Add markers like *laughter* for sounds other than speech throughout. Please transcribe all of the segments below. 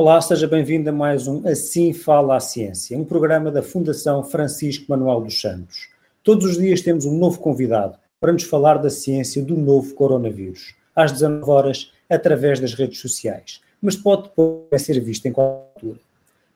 Olá, seja bem-vindo a mais um Assim Fala a Ciência, um programa da Fundação Francisco Manuel dos Santos. Todos os dias temos um novo convidado para nos falar da ciência do novo coronavírus, às 19 horas, através das redes sociais, mas pode depois ser visto em qualquer altura.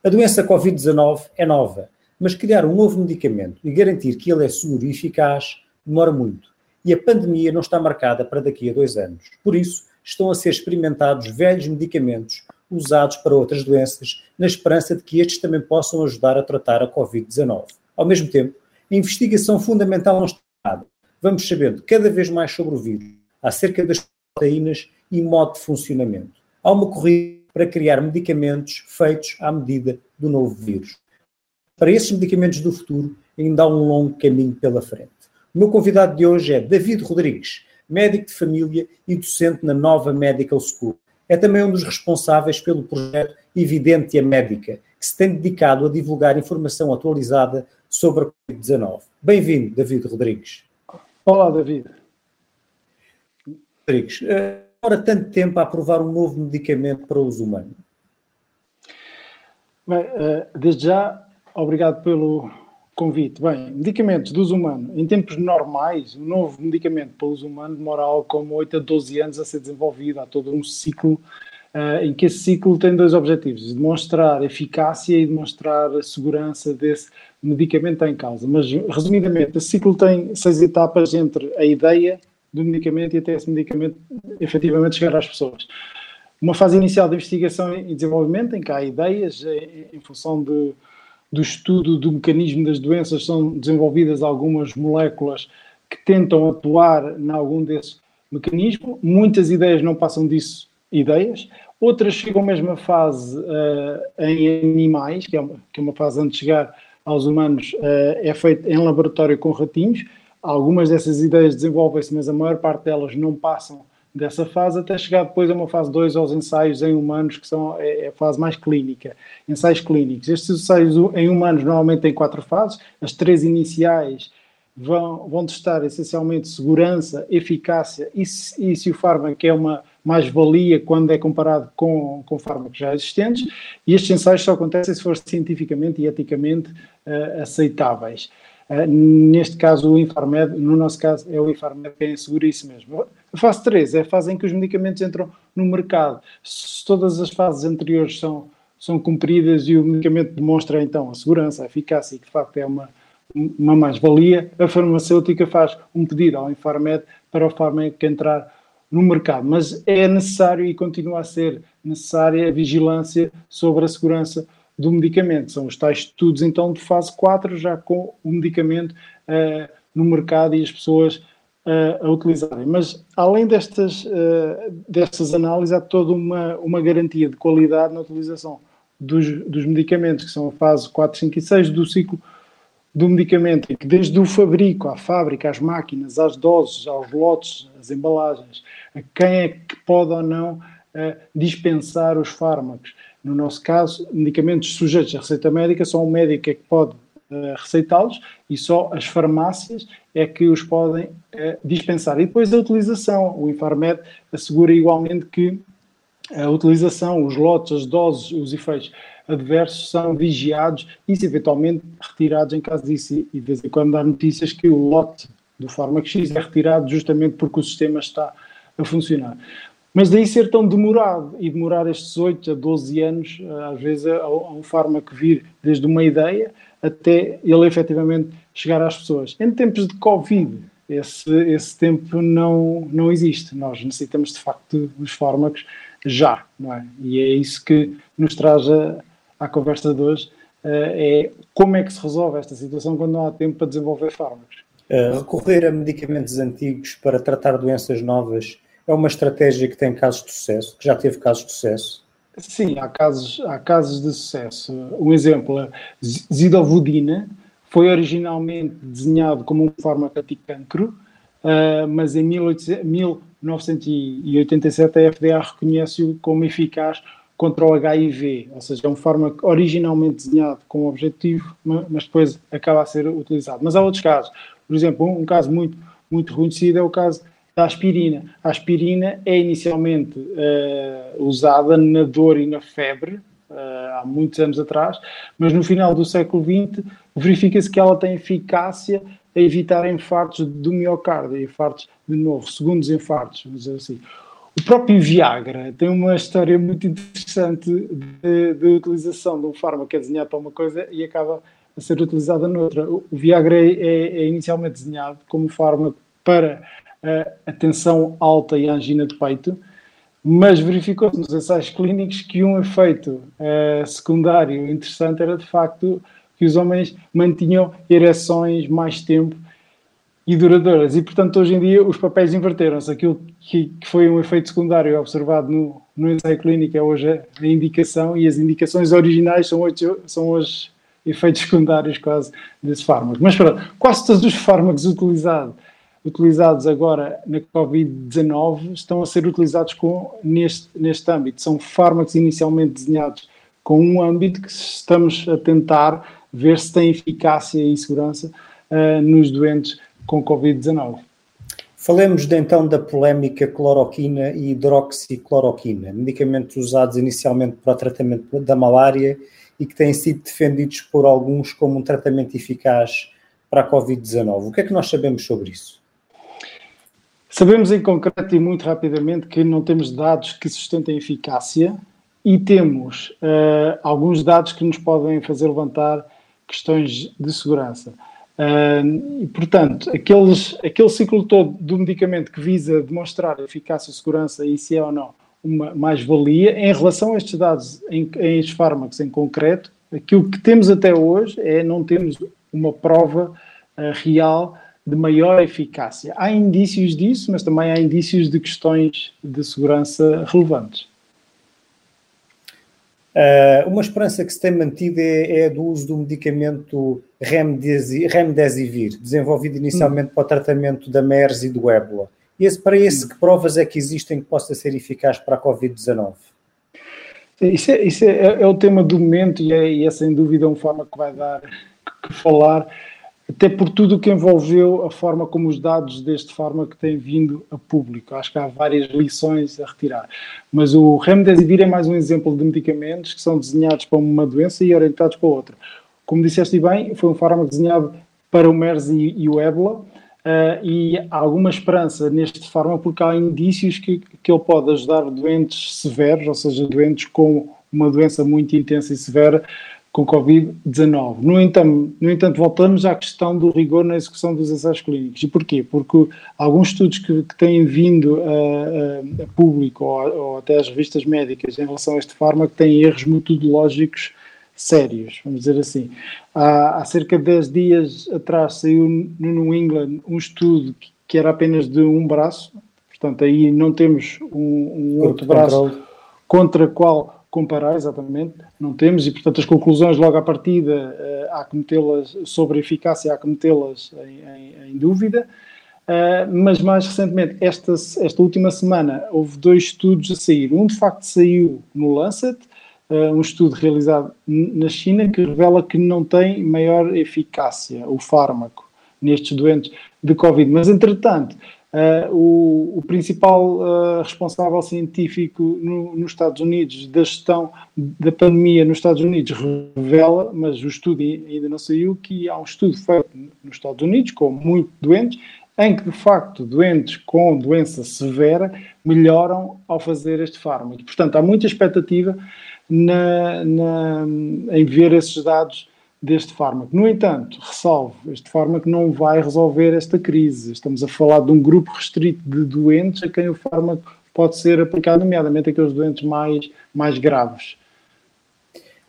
A doença Covid-19 é nova, mas criar um novo medicamento e garantir que ele é seguro e eficaz demora muito. E a pandemia não está marcada para daqui a dois anos. Por isso, estão a ser experimentados velhos medicamentos usados para outras doenças, na esperança de que estes também possam ajudar a tratar a Covid-19. Ao mesmo tempo, a investigação fundamental não está nada. Vamos sabendo cada vez mais sobre o vírus, acerca das proteínas e modo de funcionamento. Há uma corrida para criar medicamentos feitos à medida do novo vírus. Para esses medicamentos do futuro, ainda há um longo caminho pela frente. O meu convidado de hoje é David Rodrigues, médico de família e docente na Nova Medical School. É também um dos responsáveis pelo projeto Evidência Médica, que se tem dedicado a divulgar informação atualizada sobre a Covid-19. Bem-vindo, David Rodrigues. Olá, David. Rodrigues, demora tanto tempo a aprovar um novo medicamento para uso humano? Bem, eh, desde já, obrigado pelo, Convite. Bem, medicamentos de uso humano. Em tempos normais, um novo medicamento para uso humano demora algo como 8 a 12 anos a ser desenvolvido. Há todo um ciclo uh, em que esse ciclo tem dois objetivos: demonstrar eficácia e demonstrar a segurança desse medicamento em causa. Mas, resumidamente, esse ciclo tem seis etapas entre a ideia do medicamento e até esse medicamento efetivamente chegar às pessoas. Uma fase inicial de investigação e desenvolvimento, em que há ideias em, em função de do estudo do mecanismo das doenças são desenvolvidas algumas moléculas que tentam atuar em algum desses mecanismos. Muitas ideias não passam disso ideias, outras chegam mesmo à fase uh, em animais, que é, uma, que é, uma, fase antes de chegar aos humanos, uh, é feita em laboratório com ratinhos. Algumas dessas ideias desenvolvem-se, mas a maior parte delas não passam dessa fase até chegar depois a uma fase 2 aos ensaios em humanos, que são é, é a fase mais clínica, ensaios clínicos. Estes ensaios em humanos normalmente têm quatro fases, as três iniciais vão, vão testar essencialmente segurança, eficácia e, e se o fármaco é uma mais-valia quando é comparado com, com fármacos já existentes, e estes ensaios só acontecem se for cientificamente e eticamente uh, aceitáveis. Uh, neste caso, o Infarmed, no nosso caso, é o Infarmed quem assegura isso mesmo. A fase 3 é a fase em que os medicamentos entram no mercado. Se todas as fases anteriores são, são cumpridas e o medicamento demonstra então a segurança, a eficácia e que de facto é uma, uma mais-valia, a farmacêutica faz um pedido ao Infarmed para o fármaco entrar no mercado. Mas é necessário e continua a ser necessária a vigilância sobre a segurança do medicamento. São os tais estudos, então, de fase 4, já com o medicamento uh, no mercado e as pessoas uh, a utilizarem. Mas, além destas, uh, destas análises, há toda uma, uma garantia de qualidade na utilização dos, dos medicamentos, que são a fase 4, 5 e 6 do ciclo do medicamento, que desde o fabrico, à fábrica, às máquinas, às doses, aos lotes, às embalagens, a quem é que pode ou não uh, dispensar os fármacos. No nosso caso, medicamentos sujeitos à receita médica, só um médico é que pode uh, receitá-los e só as farmácias é que os podem uh, dispensar. E depois a utilização. O Infarmed assegura igualmente que a utilização, os lotes, as doses, os efeitos adversos são vigiados e, se eventualmente, retirados em caso disso. E de vez em quando há notícias que o lote do fármaco X é retirado justamente porque o sistema está a funcionar. Mas daí ser tão demorado e demorar estes 8 a 12 anos, eh, às vezes, a, a um fármaco vir desde uma ideia até ele efetivamente chegar às pessoas. Em tempos de Covid, esse, esse tempo não, não existe. Nós necessitamos, de facto, dos fármacos já, não é? E é isso que nos traz a, à conversa de hoje, é como é que se resolve esta situação quando não há tempo para desenvolver fármacos. Uh, recorrer a medicamentos antigos para tratar doenças novas é uma estratégia que tem casos de sucesso, que já teve casos de sucesso? Sim, há casos, há casos de sucesso. Um exemplo, zidovudina foi originalmente desenhado como um fármaco anticancro, uh, mas em 1987 a FDA reconhece-o como eficaz contra o HIV, ou seja, é um fármaco originalmente desenhado com o objetivo, mas depois acaba a ser utilizado. Mas há outros casos. Por exemplo, um caso muito, muito reconhecido é o caso da aspirina. A aspirina é inicialmente uh, usada na dor e na febre, há muitos anos atrás, mas no final do século XX verifica-se que ela tem eficácia a evitar infartos do miocárdio, infartos de novo, segundos infartos, vamos dizer assim. O próprio Viagra tem uma história muito interessante de, de, utilização de um fármaco que é desenhado para uma coisa e acaba a ser utilizado noutra. O Viagra é, é, é inicialmente desenhado como fármaco para a tensão alta e a angina de peito, mas verificou-se nos ensaios clínicos que um efeito uh, secundário interessante era de facto que os homens mantinham ereções mais tempo e duradouras. E, portanto, hoje em dia os papéis inverteram-se. Aquilo que, que, foi um efeito secundário observado no, no ensaio clínico é hoje a indicação e as indicações originais são hoje, são hoje efeitos secundários quase desse fármaco. Mas pronto, quase todos os fármacos utilizados utilizados agora na Covid-19 estão a ser utilizados com, neste, neste âmbito. São fármacos inicialmente desenhados com um âmbito que estamos a tentar ver se tem eficácia e segurança uh, nos doentes com Covid-19. Falemos de, então da polémica cloroquina e hidroxicloroquina, medicamentos usados inicialmente para o tratamento da malária e que têm sido defendidos por alguns como um tratamento eficaz para a Covid-19. O que é que nós sabemos sobre isso? Sabemos em concreto e muito rapidamente que não temos dados que sustentem eficácia e temos uh, alguns dados que nos podem fazer levantar questões de segurança. Uh, e, portanto, aqueles, aquele ciclo todo do medicamento que visa demonstrar eficácia, segurança e se é ou não uma mais-valia, em relação a estes dados, em, em estes fármacos em concreto, aquilo que temos até hoje é não temos uma prova uh, real de maior eficácia. Há indícios disso, mas também há indícios de questões de segurança relevantes. Uh, uma esperança que se tem mantido é, é a do uso do medicamento Remdesivir, desenvolvido inicialmente hum. para o tratamento da MERS e do ébola. Esse, para esse, hum. que provas é que existem que possa ser eficaz para a Covid-19? Isso, é, isso é, é, o tema do momento e é, e é sem dúvida uma forma que vai dar que falar até por tudo o que envolveu a forma como os dados deste fármaco têm vindo a público. Acho que há várias lições a retirar. Mas o Remdesivir é mais um exemplo de medicamentos que são desenhados para uma doença e orientados para outra. Como disseste bem, foi um fármaco desenhado para o MERS e, e o ébola, uh, e há alguma esperança neste fármaco porque há indícios que, que ele pode ajudar doentes severos, ou seja, doentes com uma doença muito intensa e severa, com Covid-19. No entanto, no entanto, voltamos à questão do rigor na execução dos ensaios clínicos. E porquê? Porque alguns estudos que, que têm vindo a, a, a público ou, ou, até às revistas médicas em relação a este fármaco têm erros metodológicos sérios, vamos dizer assim. Há, há cerca de 10 dias atrás saiu no New England um estudo que, que era apenas de um braço, portanto aí não temos um, um outro braço contra qual comparar, exatamente, não temos, e portanto as conclusões logo à partida uh, há que metê-las sobre a eficácia, há que metê-las em, em, em, dúvida, uh, mas mais recentemente, esta, esta última semana, houve dois estudos a sair. Um de facto saiu no Lancet, uh, um estudo realizado na China que revela que não tem maior eficácia o fármaco nestes doentes de Covid, mas entretanto Uh, o, o, principal uh, responsável científico no, nos Estados Unidos da gestão da pandemia nos Estados Unidos revela, mas o estudo ainda não saiu, que há um estudo feito nos Estados Unidos com muitos doentes, em que de facto doentes com doença severa melhoram ao fazer este fármaco. Portanto, há muita expectativa na, na, em ver esses dados deste fármaco. No entanto, ressalvo, este fármaco não vai resolver esta crise. Estamos a falar de um grupo restrito de doentes a quem o fármaco pode ser aplicado, nomeadamente aqueles doentes mais, mais graves.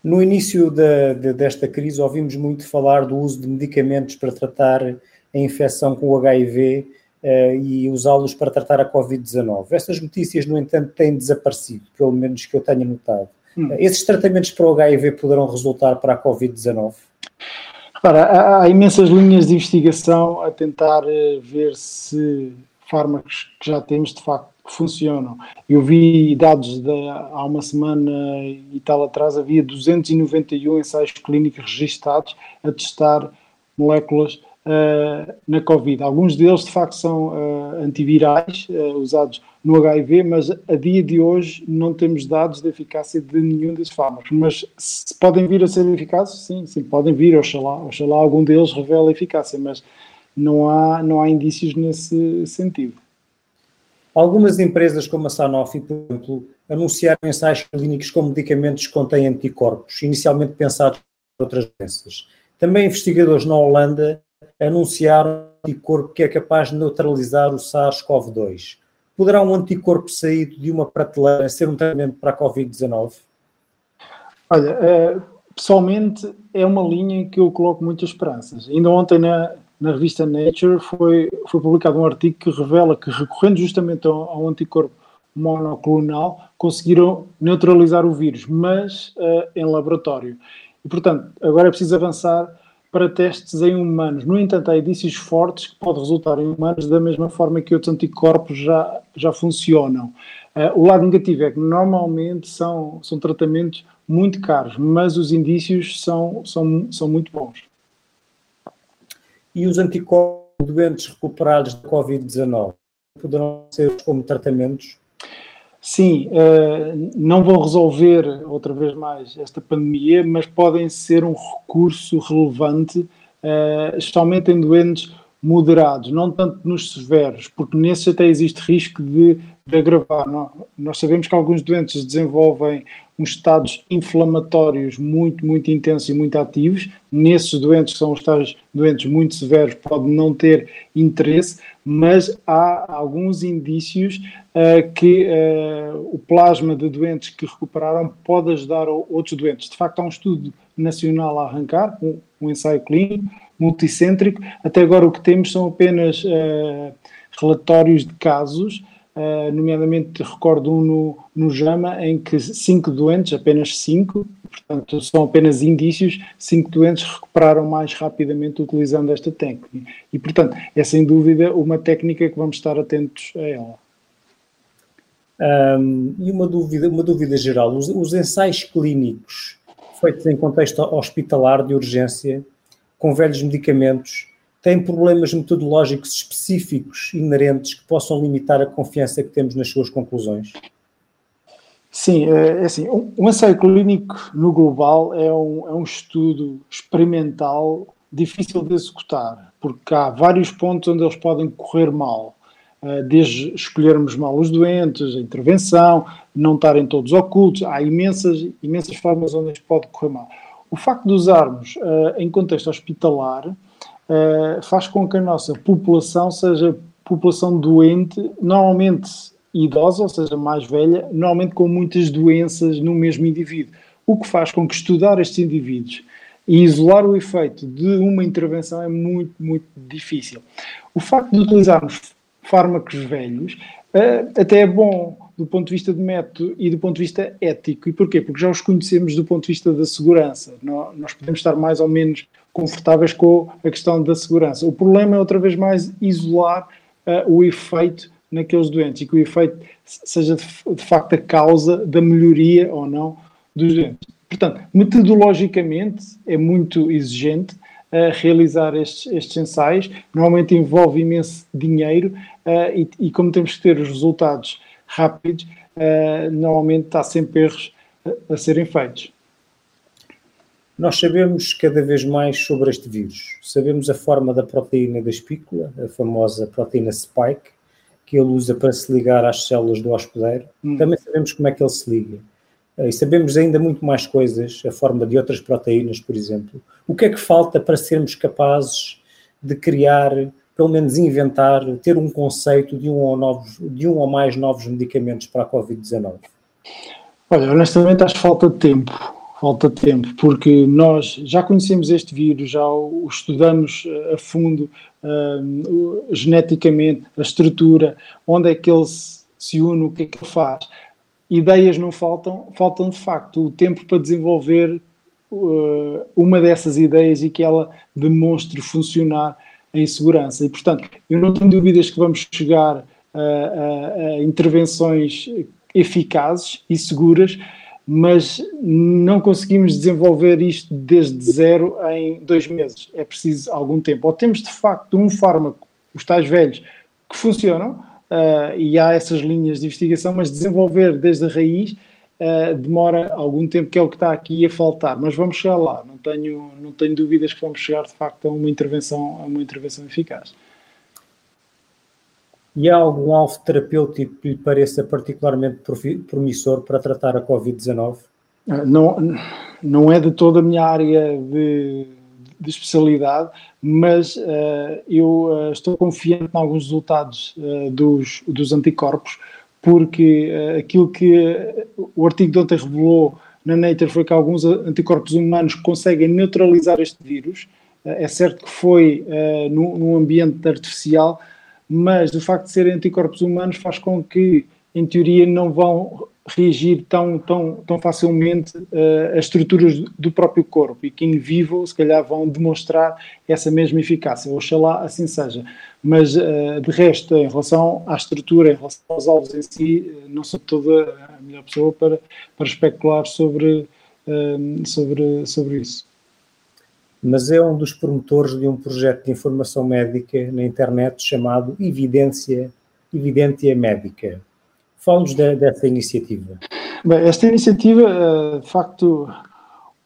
No início da, de, desta crise, ouvimos muito falar do uso de medicamentos para tratar a infecção com o HIV eh, e usá-los para tratar a Covid-19. Estas notícias, no entanto, têm desaparecido, pelo menos que eu tenha notado. Hum. Esses tratamentos para o HIV poderão resultar para a Covid-19? Repara, há, há, imensas linhas de investigação a tentar uh, ver se fármacos que já temos de facto funcionam. Eu vi dados de, há uma semana e tal atrás, havia 291 ensaios clínicos registados a testar moléculas uh, na Covid. Alguns deles, de facto, são uh, antivirais, uh, usados no HIV, mas a dia de hoje não temos dados de eficácia de nenhum desses fármacos. Mas se podem vir a ser eficazes, sim, sim, podem vir, oxalá, oxalá algum deles revela eficácia, mas não há, não há indícios nesse sentido. Algumas empresas, como a Sanofi, por exemplo, anunciaram ensaios clínicos com medicamentos que contêm anticorpos, inicialmente pensados para outras doenças. Também investigadores na Holanda anunciaram um anticorpo que é capaz de neutralizar o SARS-CoV-2. Poderá um anticorpo saído de uma prateleira ser um tratamento para a Covid-19? Olha, eh, pessoalmente é uma linha que eu coloco muitas esperanças. Ainda ontem na, na revista Nature foi, foi publicado um artigo que revela que, recorrendo justamente ao, ao anticorpo monoclonal, conseguiram neutralizar o vírus, mas uh, em laboratório. E, portanto, agora é preciso avançar para testes em humanos. No entanto, há indícios fortes que podem resultar em humanos da mesma forma que outros anticorpos já, já funcionam. Uh, o lado negativo é que normalmente são, são tratamentos muito caros, mas os indícios são, são, são muito bons e os anticorpos doentes recuperados da Covid-19 poderão ser como tratamentos? Sim, uh, não vão resolver outra vez mais esta pandemia, mas podem ser um recurso relevante, uh, especialmente em doentes moderados, não tanto nos severos, porque nesses até existe risco de, de agravar. Nós sabemos que alguns doentes desenvolvem uns estados inflamatórios muito, muito intensos e muito ativos. Nesses doentes, são os tais doentes muito severos, pode não ter interesse, mas há alguns indícios uh, que uh, o plasma de doentes que recuperaram pode ajudar outros doentes. De facto, há um estudo nacional a arrancar, um, um ensaio clínico, multicêntrico. Até agora o que temos são apenas uh, relatórios de casos, uh, nomeadamente recordo um no, no JAMA em que cinco doentes, apenas cinco, portanto são apenas indícios, cinco doentes recuperaram mais rapidamente utilizando esta técnica. E portanto é sem dúvida uma técnica que vamos estar atentos a ela. Um, e uma dúvida, uma dúvida geral, os, os ensaios clínicos feitos em contexto hospitalar de urgência com velhos medicamentos têm problemas metodológicos específicos inerentes que possam limitar a confiança que temos nas suas conclusões? Sim, é, é assim, um, ensaio clínico no global é um, é um estudo experimental difícil de executar, porque há vários pontos onde eles podem correr mal, eh, desde escolhermos mal os doentes, a intervenção, não estarem todos ocultos, há imensas, imensas formas onde isto pode correr mal. O facto de usarmos uh, em contexto hospitalar uh, faz com que a nossa população seja população doente, normalmente idosa, ou seja, mais velha, normalmente com muitas doenças no mesmo indivíduo. O que faz com que estudar estes indivíduos e isolar o efeito de uma intervenção é muito, muito difícil. O facto de utilizarmos fármacos velhos uh, até é bom do ponto de vista de método e do ponto de vista ético. E porquê? Porque já os conhecemos do ponto de vista da segurança. Nós podemos estar mais ou menos confortáveis com a questão da segurança. O problema é, outra vez mais, isolar uh, o efeito naqueles doentes e que o efeito seja de, de facto a causa da melhoria ou não dos doentes. Portanto, metodologicamente é muito exigente uh, realizar estes, estes, ensaios. Normalmente envolve imenso dinheiro uh, e, e, como temos que ter os resultados rápidos, uh, normalmente está sempre erros a, a serem feitos. Nós sabemos cada vez mais sobre este vírus. Sabemos a forma da proteína da espícula, a famosa proteína spike, que ele usa para se ligar às células do hospedeiro. Hum. Também sabemos como é que ele se liga. Eh, e sabemos ainda muito mais coisas, a forma de outras proteínas, por exemplo. O que é que falta para sermos capazes de criar pelo menos inventar, ter um conceito de um ou, novos, de um ou mais novos medicamentos para a Covid-19? Olha, honestamente acho falta tempo, falta tempo, porque nós já conhecemos este vírus, já o estudamos eh, a fundo, uh, geneticamente, a estrutura, onde é que ele se une, o que é que ele faz. Ideias não faltam, faltam de facto o tempo para desenvolver uh, uma dessas ideias e que ela demonstre funcionar em segurança. E, portanto, eu não tenho dúvidas que vamos chegar a, a, a intervenções eficazes e seguras, mas não conseguimos desenvolver isto desde zero em dois meses. É preciso algum tempo. Ou temos de facto um fármaco, os tais velhos, que funcionam, uh, e há essas linhas de investigação, mas desenvolver desde a raiz uh, demora algum tempo, que é o que está aqui a faltar. Mas vamos chegar lá, não tenho, não tenho dúvidas que vamos chegar de facto a uma intervenção, a uma intervenção eficaz. E há algum alvo terapêutico que lhe pareça particularmente promissor para tratar a Covid-19? Ah, não, não é de toda a minha área de, de especialidade, mas uh, eu uh, estou confiante em alguns resultados uh, dos, dos anticorpos, porque aquilo que o artigo de ontem revelou na Nature foi que alguns anticorpos humanos conseguem neutralizar este vírus. é certo que foi num, num ambiente artificial, mas o facto de serem anticorpos humanos faz com que, em teoria, não vão reagir tão, tão, tão facilmente uh, às estruturas do próprio corpo e que em vivo, se calhar, vão demonstrar essa mesma eficácia. Oxalá assim seja. Mas, uh, de resto, em relação à estrutura, em relação aos alvos em si, uh, não sou toda a melhor pessoa para, para especular sobre, sobre, sobre isso mas é um dos promotores de um projeto de informação médica na internet chamado Evidência, Evidência Médica. Fale-nos de, dessa iniciativa. Bem, esta iniciativa, eh, de facto,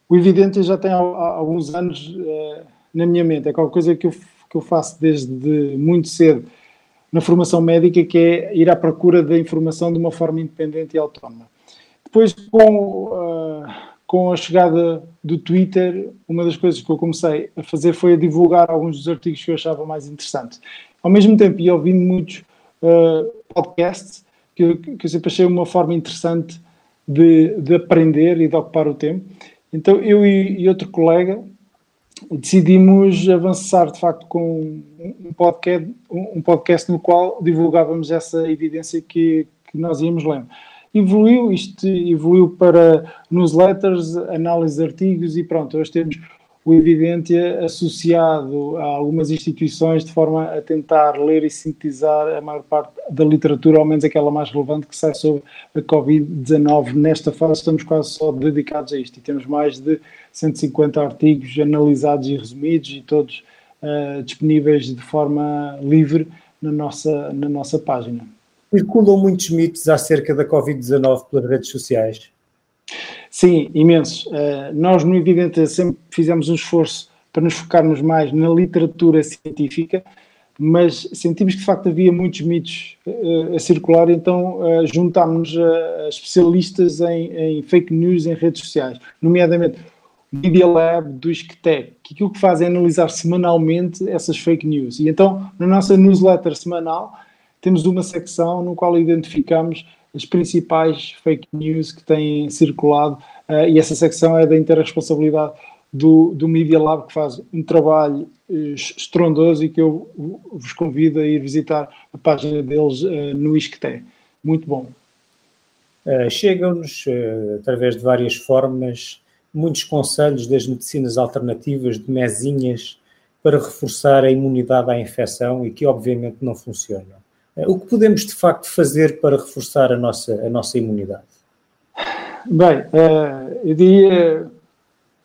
o Evidência já tem há, alguns anos eh, na minha mente. É qualquer coisa que eu, que eu faço desde muito cedo na formação médica, que é ir à procura da informação de uma forma independente e autónoma. Depois, com uh, com a chegada do Twitter, uma das coisas que eu comecei a fazer foi a divulgar alguns dos artigos que eu achava mais interessantes. Ao mesmo tempo, ia ouvindo muitos uh, podcasts, que, que eu sempre achei uma forma interessante de, de, aprender e de ocupar o tempo. Então, eu e, e outro colega decidimos avançar, de facto, com um podcast, um podcast no qual divulgávamos essa evidência que, que nós íamos lendo evoluiu, isto evoluiu para newsletters, análise de artigos e pronto, hoje temos o Evidência associado a algumas instituições de forma a tentar ler e sintetizar a maior parte da literatura, ao menos aquela mais relevante que sai sobre a Covid-19. Nesta fase estamos quase só dedicados a isto e temos mais de 150 artigos analisados e resumidos e todos uh, disponíveis de forma livre na nossa, na nossa página. Circulam muitos mitos acerca da Covid-19 pelas redes sociais? Sim, imensos. Uh, nós, no Evidente, sempre fizemos um esforço para nos focarmos mais na literatura científica, mas sentimos que de facto havia muitos mitos uh, a circular, então uh, juntámos a especialistas em, em, fake news em redes sociais, nomeadamente o Media Lab do Isquetec, que aquilo que faz é analisar semanalmente essas fake news. E então, na nossa newsletter semanal, temos uma secção no qual identificamos as principais fake news que têm circulado uh, e essa secção é da interresponsabilidade do, do Media Lab, que faz um trabalho uh, estrondoso e que eu vos convido a ir visitar a página deles uh, no Isqueté. Muito bom. Chegam-nos, através de várias formas, muitos conselhos das medicinas alternativas, de mesinhas, para reforçar a imunidade à infecção e que obviamente não funcionam. O que podemos de facto fazer para reforçar a nossa, a nossa imunidade? Bem, eh, eu diria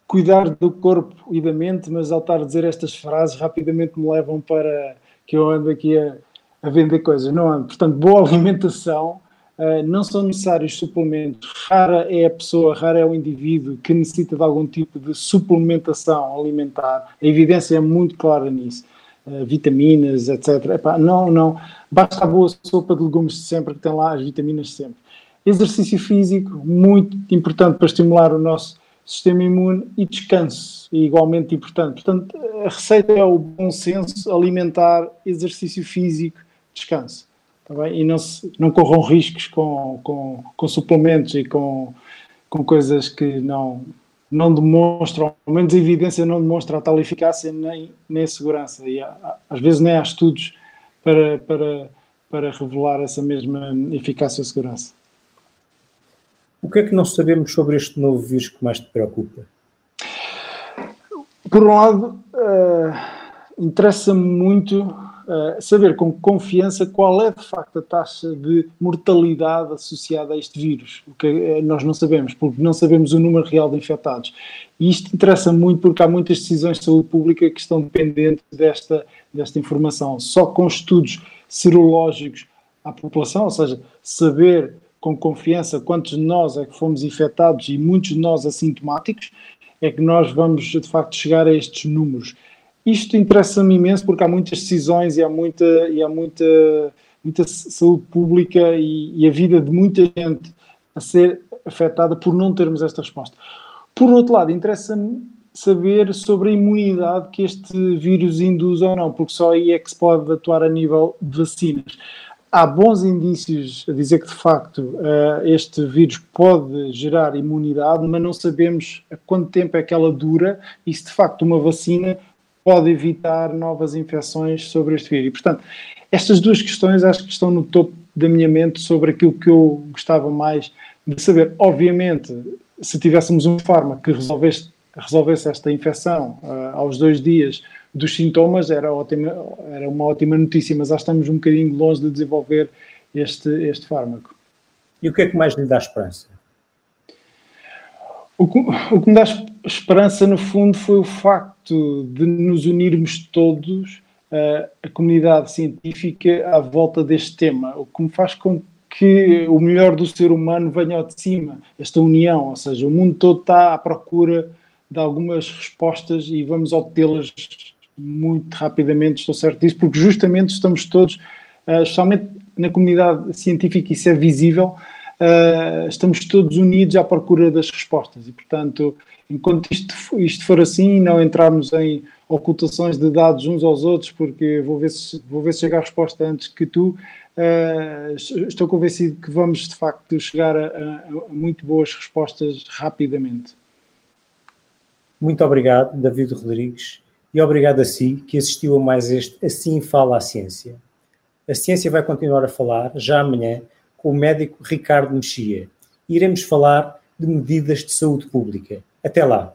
cuidar do corpo e da mente, mas ao estar a dizer estas frases rapidamente me levam para que eu ando aqui a, a vender coisas. Não ando. Portanto, boa *laughs* alimentação, eh, não são necessários suplementos. Rara é a pessoa, rara é o indivíduo que necessita de algum tipo de suplementação alimentar. A evidência é muito clara nisso. Uh, vitaminas, etc. Epá, não, não. Basta a boa sopa de legumes de sempre, que tem lá as vitaminas de sempre. Exercício físico, muito importante para estimular o nosso sistema imune e descanso, igualmente importante. Portanto, a receita é o bom senso alimentar, exercício físico, descanso. Tá bem? E não, se, não corram riscos com, com, com suplementos e com, com coisas que não, não demonstram, ao menos a evidência não demonstra a tal eficácia nem, nem a segurança. E há, às vezes nem há estudos para, para, para revelar essa mesma eficácia ou segurança. O que é que não sabemos sobre este novo vírus que mais te preocupa? Por um lado, uh, interessa-me muito uh, saber com confiança qual é de facto a taxa de mortalidade associada a este vírus, o que uh, nós não sabemos, porque não sabemos o número real de infectados. E isto interessa muito porque há muitas decisões de saúde pública que estão dependentes desta, desta informação. Só com estudos serológicos à população, ou seja, saber com confiança quantos de nós é que fomos infectados e muitos de nós assintomáticos, é que nós vamos de facto chegar a estes números. Isto interessa-me imenso porque há muitas decisões e há muita, e há muita, muita saúde pública e, e a vida de muita gente a ser afetada por não termos esta resposta. Por outro lado, interessa-me saber sobre a imunidade que este vírus induz ou não, porque só aí é que se pode atuar a nível de vacinas. Há bons indícios a dizer que, de facto, eh, este vírus pode gerar imunidade, mas não sabemos a quanto tempo é que ela dura e se, de facto, uma vacina pode evitar novas infecções sobre este vírus. E, portanto, estas duas questões acho que estão no topo da minha mente sobre aquilo que eu gostava mais de saber. Obviamente, se tivéssemos um fármaco que resolvesse, resolvesse esta infecção uh, aos dois dias dos sintomas, era, ótima, era uma ótima notícia, mas já estamos um bocadinho longe de desenvolver este, este fármaco. E o que é que mais lhe dá esperança? O que, o que me dá esperança, no fundo, foi o facto de nos unirmos todos, uh, a comunidade científica, à volta deste tema, o que me faz com que o melhor do ser humano venha ao de cima, esta união, ou seja, o mundo todo está à procura de algumas respostas e vamos obtê-las muito rapidamente, estou certo disso, porque justamente estamos todos, uh, especialmente na comunidade científica, isso é visível, uh, estamos todos unidos à procura das respostas. E, portanto, enquanto isto, isto for assim, não entrarmos em ocultações de dados uns aos outros, porque vou ver se, vou ver se chega a resposta antes que tu, Uh, estou convencido que vamos de facto chegar a, a, a, muito boas respostas rapidamente. Muito obrigado, David Rodrigues, e obrigado a si que assistiu a mais este Assim Fala a Ciência. A ciência vai continuar a falar já amanhã com o médico Ricardo Mexia. Iremos falar de medidas de saúde pública. Até lá!